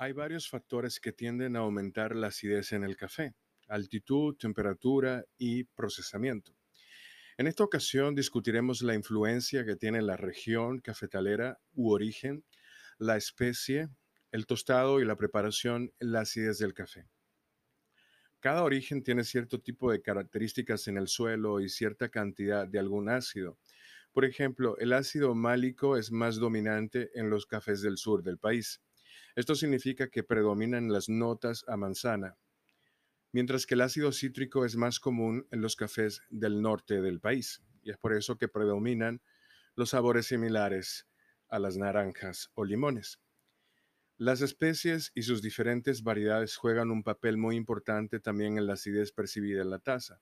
Hay varios factores que tienden a aumentar la acidez en el café, altitud, temperatura y procesamiento. En esta ocasión discutiremos la influencia que tiene la región cafetalera u origen, la especie, el tostado y la preparación la acidez del café. Cada origen tiene cierto tipo de características en el suelo y cierta cantidad de algún ácido. Por ejemplo, el ácido málico es más dominante en los cafés del sur del país. Esto significa que predominan las notas a manzana, mientras que el ácido cítrico es más común en los cafés del norte del país, y es por eso que predominan los sabores similares a las naranjas o limones. Las especies y sus diferentes variedades juegan un papel muy importante también en la acidez percibida en la taza.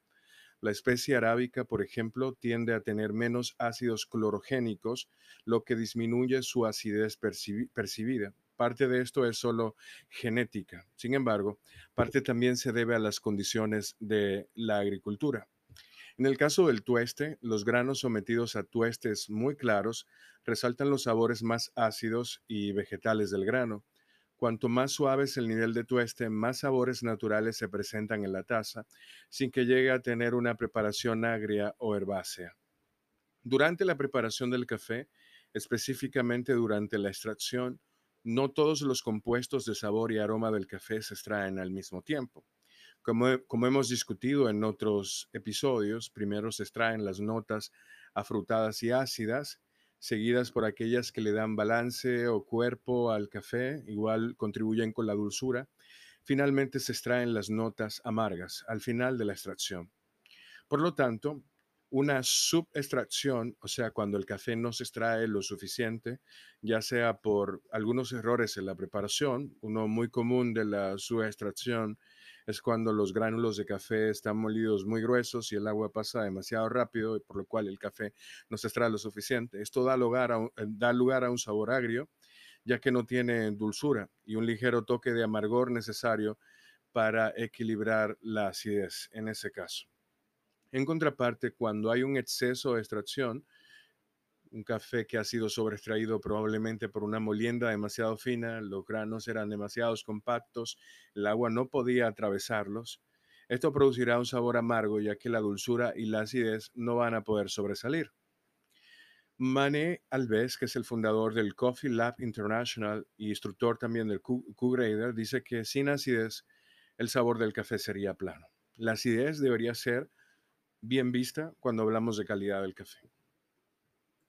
La especie arábica, por ejemplo, tiende a tener menos ácidos clorogénicos, lo que disminuye su acidez percibida. Parte de esto es solo genética. Sin embargo, parte también se debe a las condiciones de la agricultura. En el caso del tueste, los granos sometidos a tuestes muy claros resaltan los sabores más ácidos y vegetales del grano. Cuanto más suave es el nivel de tueste, más sabores naturales se presentan en la taza, sin que llegue a tener una preparación agria o herbácea. Durante la preparación del café, específicamente durante la extracción, no todos los compuestos de sabor y aroma del café se extraen al mismo tiempo. Como, hemos discutido en otros episodios, primero se extraen las notas afrutadas y ácidas, seguidas por aquellas que le dan balance o cuerpo al café, igual contribuyen con la dulzura. Finalmente se extraen las notas amargas al final de la extracción. Por lo tanto, una subextracción, o sea, cuando el café no se extrae lo suficiente, ya sea por algunos errores en la preparación, uno muy común de la subextracción es cuando los gránulos de café están molidos muy gruesos y el agua pasa demasiado rápido, por lo cual el café no se extrae lo suficiente. Esto da lugar a un, eh, da lugar a un sabor agrio, ya que no tiene dulzura y un ligero toque de amargor necesario para equilibrar la acidez en ese caso. En contraparte, cuando hay un exceso de extracción, un café que ha sido sobreextraído probablemente por una molienda demasiado fina, los granos eran demasiado compactos, el agua no podía atravesarlos. Esto producirá un sabor amargo ya que la dulzura y la acidez no van a poder sobresalir. Mané Alves, que es el fundador del Coffee Lab International y instructor también del Q-Grader, dice que sin acidez el sabor del café sería plano. La acidez debería ser bien vista cuando hablamos de calidad del café.